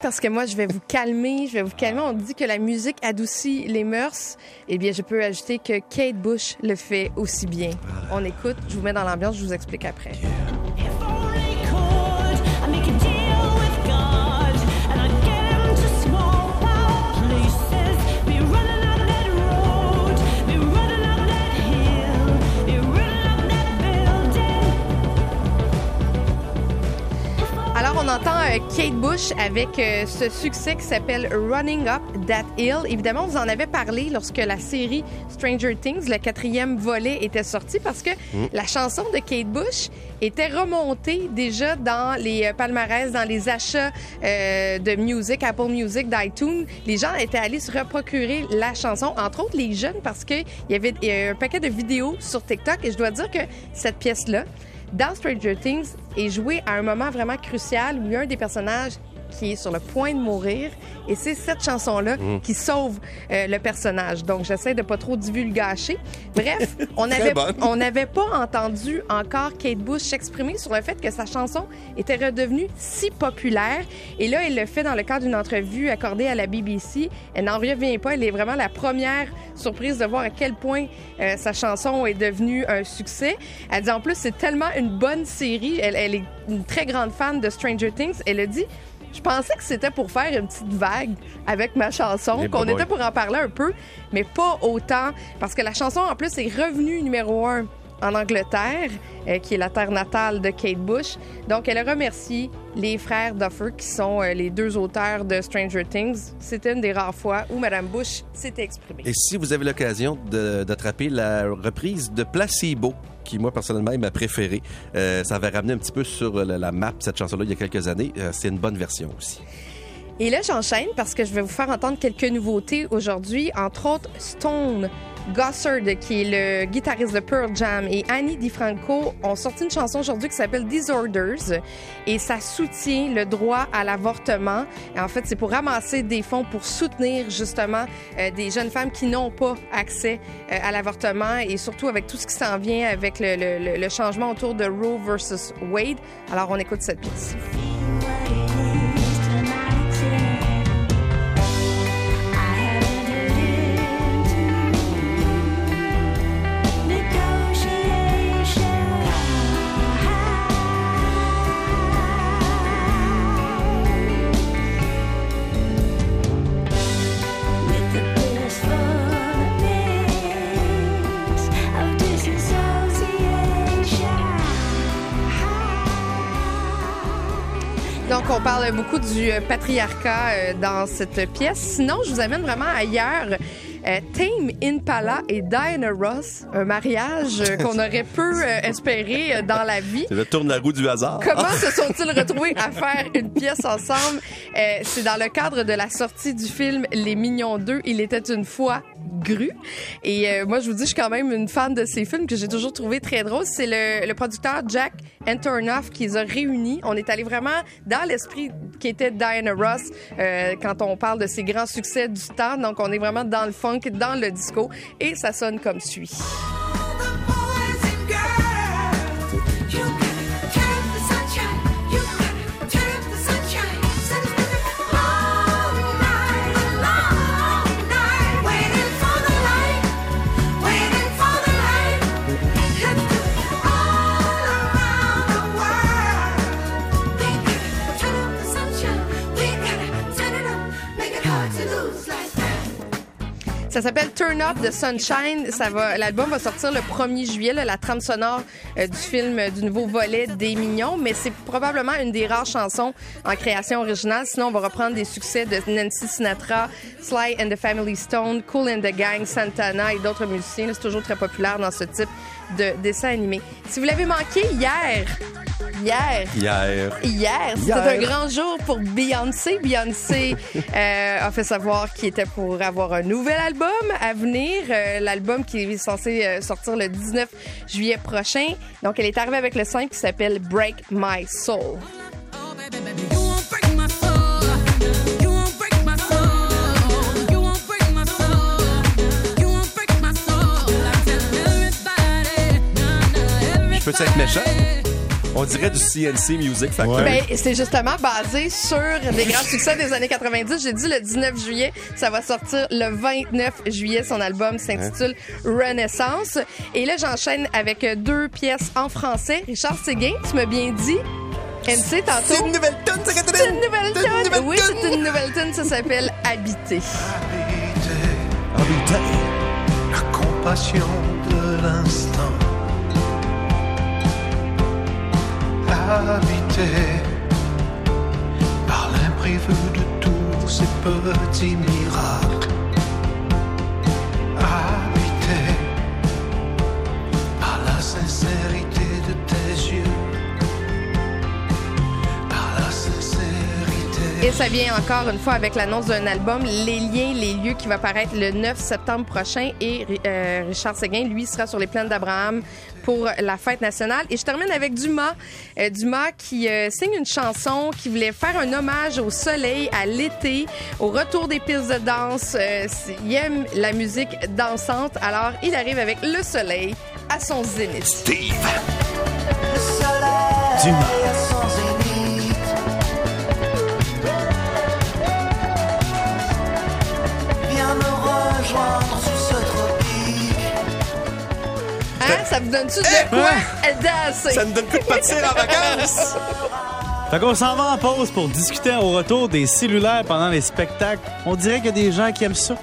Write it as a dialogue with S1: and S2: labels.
S1: Parce que moi, je vais vous calmer, je vais vous calmer. On dit que la musique adoucit les mœurs. Eh bien, je peux ajouter que Kate Bush le fait aussi bien. On écoute, je vous mets dans l'ambiance, je vous explique après. On entend euh, Kate Bush avec euh, ce succès qui s'appelle Running Up That Hill. Évidemment, vous en avez parlé lorsque la série Stranger Things, le quatrième volet, était sorti parce que mm. la chanson de Kate Bush était remontée déjà dans les euh, palmarès, dans les achats de musique, Apple Music, d'iTunes. Les gens étaient allés se reprocurer la chanson, entre autres les jeunes, parce qu'il y avait un paquet de vidéos sur TikTok et je dois dire que cette pièce-là, dans Stranger Things est joué à un moment vraiment crucial où un des personnages qui est sur le point de mourir. Et c'est cette chanson-là mmh. qui sauve euh, le personnage. Donc, j'essaie de pas trop divulgacher. Bref, on n'avait on n'avait pas entendu encore Kate Bush s'exprimer sur le fait que sa chanson était redevenue si populaire. Et là, elle le fait dans le cadre d'une entrevue accordée à la BBC. Elle n'en revient pas. Elle est vraiment la première surprise de voir à quel point euh, sa chanson est devenue un succès. Elle dit en plus, c'est tellement une bonne série. Elle, elle est une très grande fan de Stranger Things. Elle a dit je pensais que c'était pour faire une petite vague avec ma chanson, qu'on était pour en parler un peu, mais pas autant, parce que la chanson, en plus, est revenue numéro un en Angleterre, euh, qui est la terre natale de Kate Bush. Donc, elle remercie les frères Duffer, qui sont euh, les deux auteurs de Stranger Things. C'était une des rares fois où Mme Bush s'était exprimée.
S2: Et si vous avez l'occasion d'attraper la reprise de Placebo, qui, moi, personnellement, est ma préférée. Euh, ça avait ramené un petit peu sur la, map cette chanson-là il y a quelques années. C'est une bonne version aussi.
S1: Et là, j'enchaîne parce que je vais vous faire entendre quelques nouveautés aujourd'hui, entre autres Stone Gossard, qui est le guitariste de Pearl Jam, et Annie DiFranco ont sorti une chanson aujourd'hui qui s'appelle Disorders et ça soutient le droit à l'avortement. En fait, c'est pour ramasser des fonds pour soutenir justement euh, des jeunes femmes qui n'ont pas accès euh, à l'avortement et surtout avec tout ce qui s'en vient avec le, le, le changement autour de Roe versus Wade. Alors, on écoute cette pièce. On parle beaucoup du euh, patriarcat euh, dans cette pièce. Sinon, je vous amène vraiment ailleurs. Euh, Tame Impala et Diana Ross, un mariage qu'on aurait peu espéré dans la vie.
S2: C'est le tourne la roue du hasard.
S1: Comment se sont-ils retrouvés à faire une pièce ensemble? c'est dans le cadre de la sortie du film Les Mignons 2, Il était une fois Gru. Et euh, moi, je vous dis, je suis quand même une fan de ces films que j'ai toujours trouvé très drôles. C'est le, producteur Jack Antonoff qui les a réunis. On est allé vraiment dans l'esprit qui était Diana Ross euh, quand on parle de ses grands succès du temps. Donc, on est vraiment dans le funk, dans le disco. Et ça sonne comme suit. Ça s'appelle Turn Up the Sunshine. Ça va, l'album va sortir le 1er juillet, la trame sonore euh, du film euh, du nouveau volet des Mignons, mais c'est probablement une des rares chansons en création originale. Sinon, on va reprendre des succès de Nancy Sinatra, Sly and the Family Stone, Cool and the Gang, Santana et d'autres musiciens. C'est toujours très populaire dans ce type de dessin animé. Si vous l'avez manqué hier, Hier.
S2: Hier.
S1: Hier. C'était un grand jour pour Beyoncé. Beyoncé euh, a fait savoir qu'il était pour avoir un nouvel album à venir. Euh, l'album qui est censé euh, sortir le 19 juillet prochain. Donc, elle est arrivée avec le 5 qui s'appelle Break My Soul.
S2: Je peux être méchant? On dirait du CNC Music Factory.
S3: Ouais.
S1: Ben, c'est justement basé sur des grands succès des années 90. J'ai dit le 19 juillet, ça va sortir le 29 juillet. Son album s'intitule Renaissance. Et là, j'enchaîne avec deux pièces en français. Richard Séguin, tu m'as bien dit. MC tantôt.
S2: C'est une nouvelle tonne, c'est
S1: C'est une nouvelle
S2: C'est une
S1: tune.
S2: nouvelle
S1: Oui,
S2: tune.
S1: c'est une nouvelle tune. Ça s'appelle Habiter.
S4: la compassion de l'instant. Habité par l'imprévu de tous ces petits miracles.
S1: Et ça vient encore une fois avec l'annonce d'un album, Les liens, les lieux, qui va paraître le 9 septembre prochain. Et euh, Richard Séguin, lui, sera sur les plaines d'Abraham pour la fête nationale. Et je termine avec Dumas. Euh, Dumas qui euh, signe une chanson qui voulait faire un hommage au soleil, à l'été, au retour des pistes de danse. Euh, il aime la musique dansante. Alors, il arrive avec le soleil à son zénith.
S4: Steve.
S3: Dumas.
S5: Viens
S1: Hein? Ça vous donne-tu de quoi? Danser?
S2: Ça me donne plus de partir en vacances.
S3: Fait qu'on s'en va en pause pour discuter au retour des cellulaires pendant les spectacles. On dirait qu'il y a des gens qui aiment ça.